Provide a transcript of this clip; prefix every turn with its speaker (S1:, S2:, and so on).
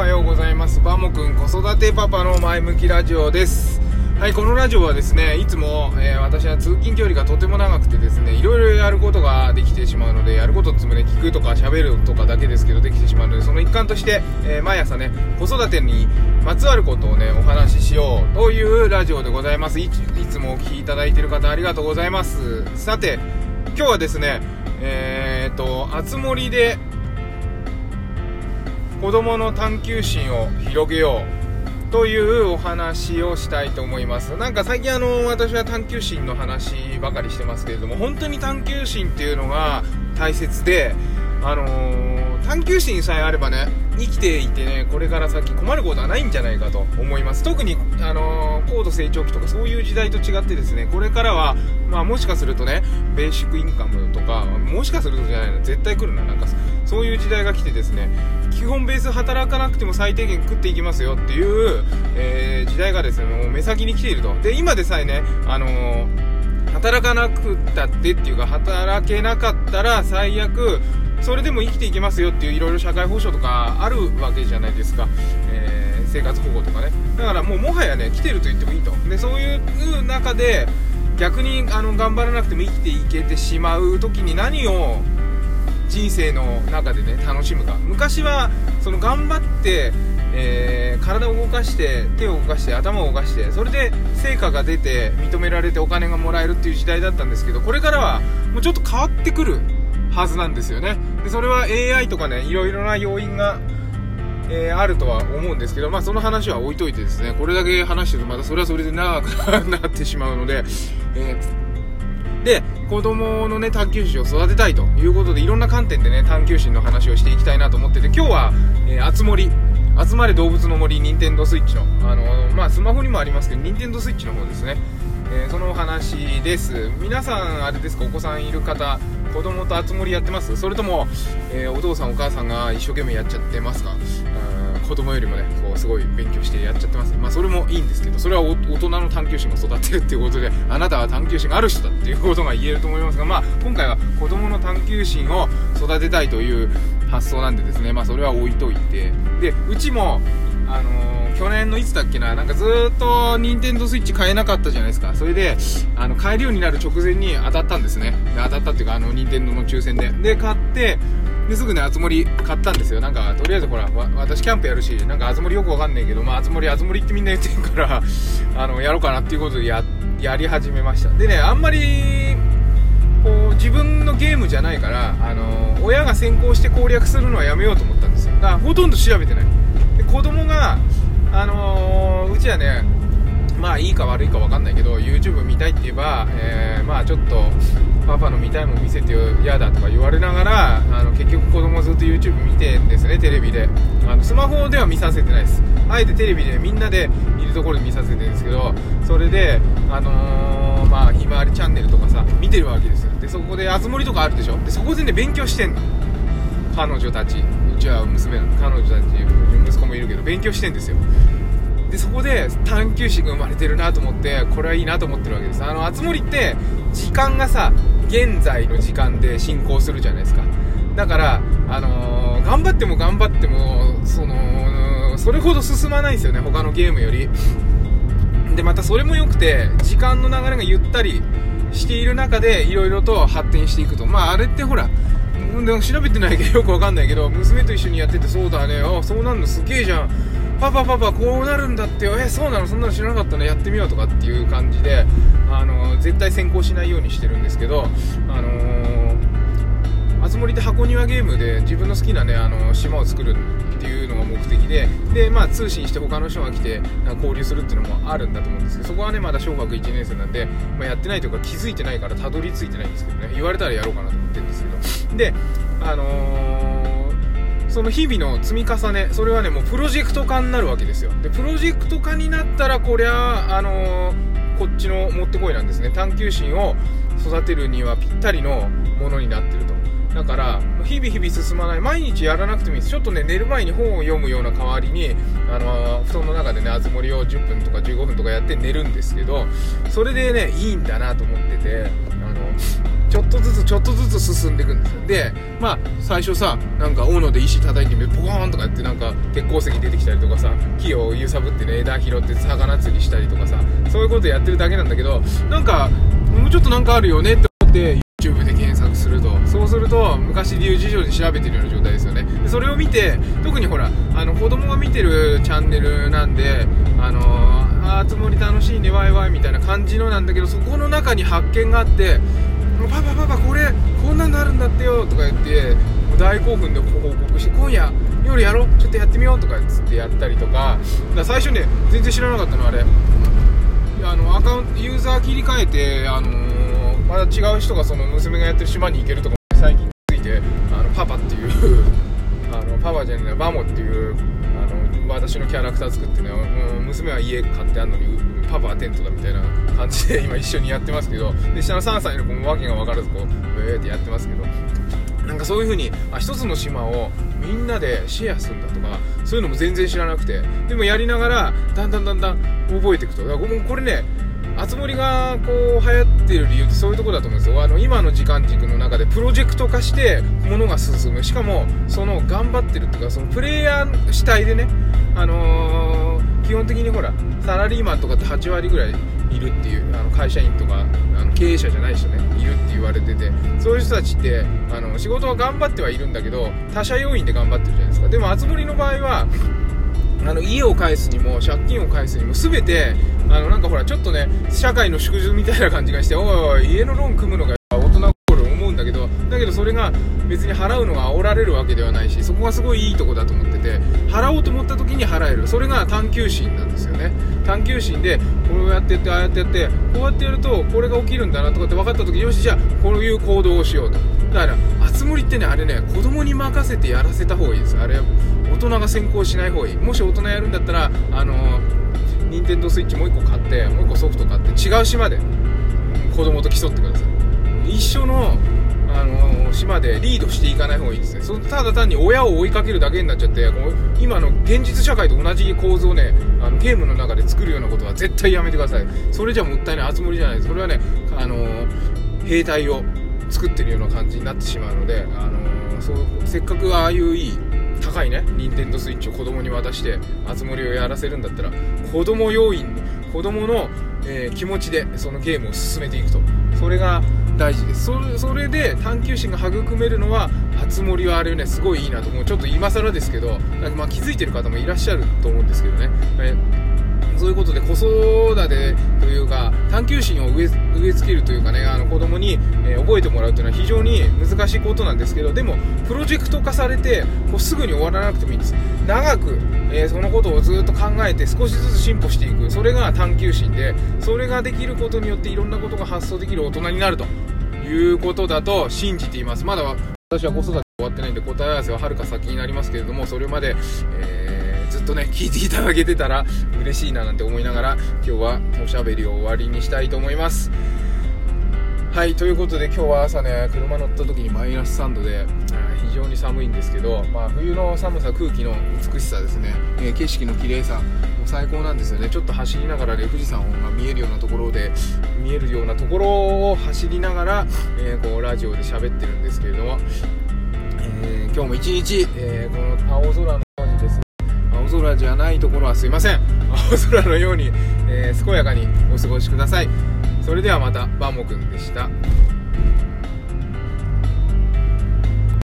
S1: はようございます。バモくん子育てパパの前向きラジオです。はいこのラジオはですねいつも、えー、私は通勤距離がとても長くてですねいろいろやることができてしまうのでやることっつもね聞くとか喋るとかだけですけどできてしまうのでその一環として、えー、毎朝ね子育てにまつわることをねお話ししようというラジオでございます。いつもお聴きいただいている方ありがとうございます。さて今日はですねえー、っとあつ森で子供の探求心を広げようというお話をしたいと思います。なんか最近あの私は探求心の話ばかりしてますけれども本当に探求心っていうのが大切であのー、探求心さえあればね生きていてねこれから先困ることはないんじゃないかと思います。特に、あのー、高度成長期とかそういう時代と違ってですねこれからは、まあ、もしかするとねベーシックインカムとかもしかするとじゃないの絶対来るななんかそういう時代が来てですね基本ベース働かなくても最低限食っていきますよっていう、えー、時代がですねもう目先に来ていると。で今でさえねあの、働かなくったってっていうか働けなかったら最悪それでも生きていけますよっていういろいろ社会保障とかあるわけじゃないですか、えー、生活保護とかね。だからもうもはやね来てると言ってもいいと。でそういう中で逆にあの頑張らなくても生きていけてしまう時に何を人生の中でね楽しむか。昔はその頑張ってえー、体を動かして手を動かして頭を動かしてそれで成果が出て認められてお金がもらえるっていう時代だったんですけどこれからはもうちょっと変わってくる。はずなんですよね。でそれは AI とかねいろいろな要因が、えー、あるとは思うんですけどまあその話は置いといてですねこれだけ話してるとまたそれはそれで長くなってしまうので、えー、で子供のね探求心を育てたいということでいろんな観点でね探求心の話をしていきたいなと思ってて今日は、えー、あつ森集まれ動物の森ニンテンドースイッチのあのー、まあスマホにもありますけどニンテンドースイッチの方ですね。えー、そのお話です。皆さんあれですかお子さんいる方子供とあつ森やってます？それとも、えー、お父さんお母さんが一生懸命やっちゃってますか？子供よりもねこうすごい勉強してやっちゃってますまあそれもいいんですけどそれは大人の探求心が育てるっていうことであなたは探求心がある人だっていうことが言えると思いますがまあ今回は子供の探求心を育てたいという発想なんでですねまあそれは置いといて。でうちもあのー去年のいつだっけな、なんかずっと任天堂スイッチ買えなかったじゃないですか。それで、あの、買えるようになる直前に当たったんですね。で当たったっていうか、あの、任天堂の抽選で。で、買って、で、すぐね、あつ森買ったんですよ。なんか、とりあえずほら、私キャンプやるし、なんかあつ森よくわかんないけど、まあ、あつ森、あつ森ってみんな言ってるから、あの、やろうかなっていうことでや、やり始めました。でね、あんまり、こう、自分のゲームじゃないから、あの、親が先行して攻略するのはやめようと思ったんですよ。だから、ほとんど調べてない。で、子供が、はねまあいいか悪いか分かんないけど YouTube 見たいって言えば、えー、まあちょっとパパの見たいもん見せて嫌だとか言われながらあの結局子供ずっと YouTube 見てんですねテレビで。あのスマホでは見させてないです。あえてテレビでみんなでいるところで見させてるんですけどそれであのー、まあひまわりチャンネルとかさ見てるわけですよ。でそこであつ森とかあるでしょ。でそこでね勉強してんの。彼女たち。うちは娘の。彼女たち息子もいるけど勉強してんですよ。でそこで探求心が生まれてるなと思ってこれはいいなと思ってるわけです。あの熱森って時間がさ現在の時間で進行するじゃないですか。だからあのー、頑張っても頑張ってもそのそれほど進まないんですよね。他のゲームより。でまたそれも良くて時間の流れがゆったりしている中で色々と発展していくと。まああれってほらで調べてないけどよくわかんないけど娘と一緒にやっててそうだね。あそうなんのすげえじゃん。パパパパこうなるんだってよ。えそうなの？そんなの知らなかったね。やってみようとかっていう感じであの絶対先行しないようにしてるんですけどあのー、あつ森って箱庭ゲームで自分の好きなねあの島を作るっていうのが目的でで、まあ、通信して他の人が来て交流するっていうのもあるんだと思うんですけどそこはねまだ小学1年生なんで、まあ、やってないというか気づいてないからたどり着いてないんですけどね。言われたらやろうかなと思ってるんですけど。であのー、その日々の積み重ねそれはねもうプロジェクト化になるわけですよ。でプロジェクト化になったらこりゃあのー、こっちのもってこいなんですね。探求心を育てるにはぴったりのものになってると。だから日々日々進まない。毎日やらなくてもいいです。ちょっとね寝る前に本を読むような代わりにあの布団の中でねあつ森を10分とか15分とかやって寝るんですけどそれでねいいんだなと思ってて。ちょっとずつちょっとずつ進んでいくんですよでまあ最初さなんか斧で石叩いてみポコーンとかやってなんか鉄鉱石出てきたりとかさ木を揺さぶってね枝拾って魚釣りしたりとかさそういうことやってるだけなんだけどなんかもうちょっとなんかあるよねって思って YouTube で検索すると。そうすると昔流事情で調べてるような状態ですよね。でそれを見て特にほらあの子供が見てるチャンネルなんであのーあーつ森楽しいねワイワイみたいな感じのなんだけどそこの中に発見があってパパパパこれこんなんなるんだってよとか言ってもう大興奮で報告して今夜夜やろうちょっとやってみようとかっつってやったりとか。だ最初ね全然知らなかったのあれ。あのアカウントユーザー切り替えて、あのーまだ違う人がその娘がやってる島に行けるとか最近ついてあのパパっていう あのパパじゃないバモっていうあの私のキャラクター作ってね、うん娘は家買ってあるのにパパはテントだみたいな感じで今一緒にやってますけど で下の3歳の子も訳が分からずこうえーってやってますけど。なんかそういう風にあ一つの島をみんなでシェアするんだとかそういうのも全然知らなくて。でもやりながらだんだんだんだん覚えていくと。だからこれねあつ森がこう流行ってる理由ってそういうとこだと思うんですよ。あの今の時間軸の中でプロジェクト化して物が進む。しかもその頑張ってるっていうかそのプレイヤー主体でねあのー基本的にほらサラリーマンとかって8割ぐらいいるっていうあの会社員とかあの経営者じゃない人ねいるって言われててそういう人たちってあの仕事は頑張ってはいるんだけど他社要員で頑張ってるじゃないですか。でもあつ森の場合はあの家を返すにも借金を返すにも全てあのなんかほらちょっとね社会の縮図みたいな感じがしておいおい家のローン組むのが大人心思うんだけどだけどそれが別に払うのが煽られるわけではないしそこがすごいいいとこだと思ってて払おうと思った時に払えるそれが探求心なんですよね探求心でこうやってやってああやってやってこうやってやるとこれが起きるんだなとかって分かった時よしじゃあこういう行動をしようとだからあつ森ってねあれね子供に任せてやらせた方がいいですあれ大人が先行しない方がいいもし大人やるんだったらあの任天堂スイッチもう1個買ってもう1個ソフト買って違う島で子供と競ってください。一緒のあの島でリードしていかない方がいいですね。そただ単に親を追いかけるだけになっちゃってこ今の現実社会と同じ構図をねあのゲームの中で作るようなことは絶対やめてください。それじゃもったいないあつ森じゃない。それはねあの兵隊を作ってるような感じになってしまうので、あのそうせっかくああいういい高いね任天堂スイッチを子供に渡してあつ森をやらせるんだったら子供要員子供の、えー気持ちでそのゲームを進めていくと。それが大事です。それで探求心が育めるのは初森はあれねすごいいいなと思う。ちょっと今更ですけどまあ気づいてる方もいらっしゃると思うんですけどね、えーそういうことで子育てというか求心を植え植え付けるというかねあの子供に、えー覚えてもらうというのは非常に難しいことなんですけどでもプロジェクト化されてこうすぐに終わらなくてもいいんです。長く、えーそのことをずっと考えて少しずつ進歩していく。それが探求心でそれができることによっていろんなことが発想できる大人になるということだと信じています。まだ私は子育て終わってないんで答え合わせははるか先になりますけれどもそれまで、えーずっとね聞いていただけてたら嬉しいななんて思いながら今日はおしゃべりを終わりにしたいと思います。はいということで今日は朝ね車乗った時にマイナス3度で非常に寒いんですけど、まあ、冬の寒さ空気の美しさですね、えー景色の綺麗さも最高なんですよね。ちょっと走りながらね富士山が見えるようなところで見えるようなところを走りながら、えーこうラジオで喋ってるんですけれども、えー今日も一日、えーこの青空の空じゃないところはすいません。青 空のように、えー健やかにお過ごしください。それではまたバンモくんでした。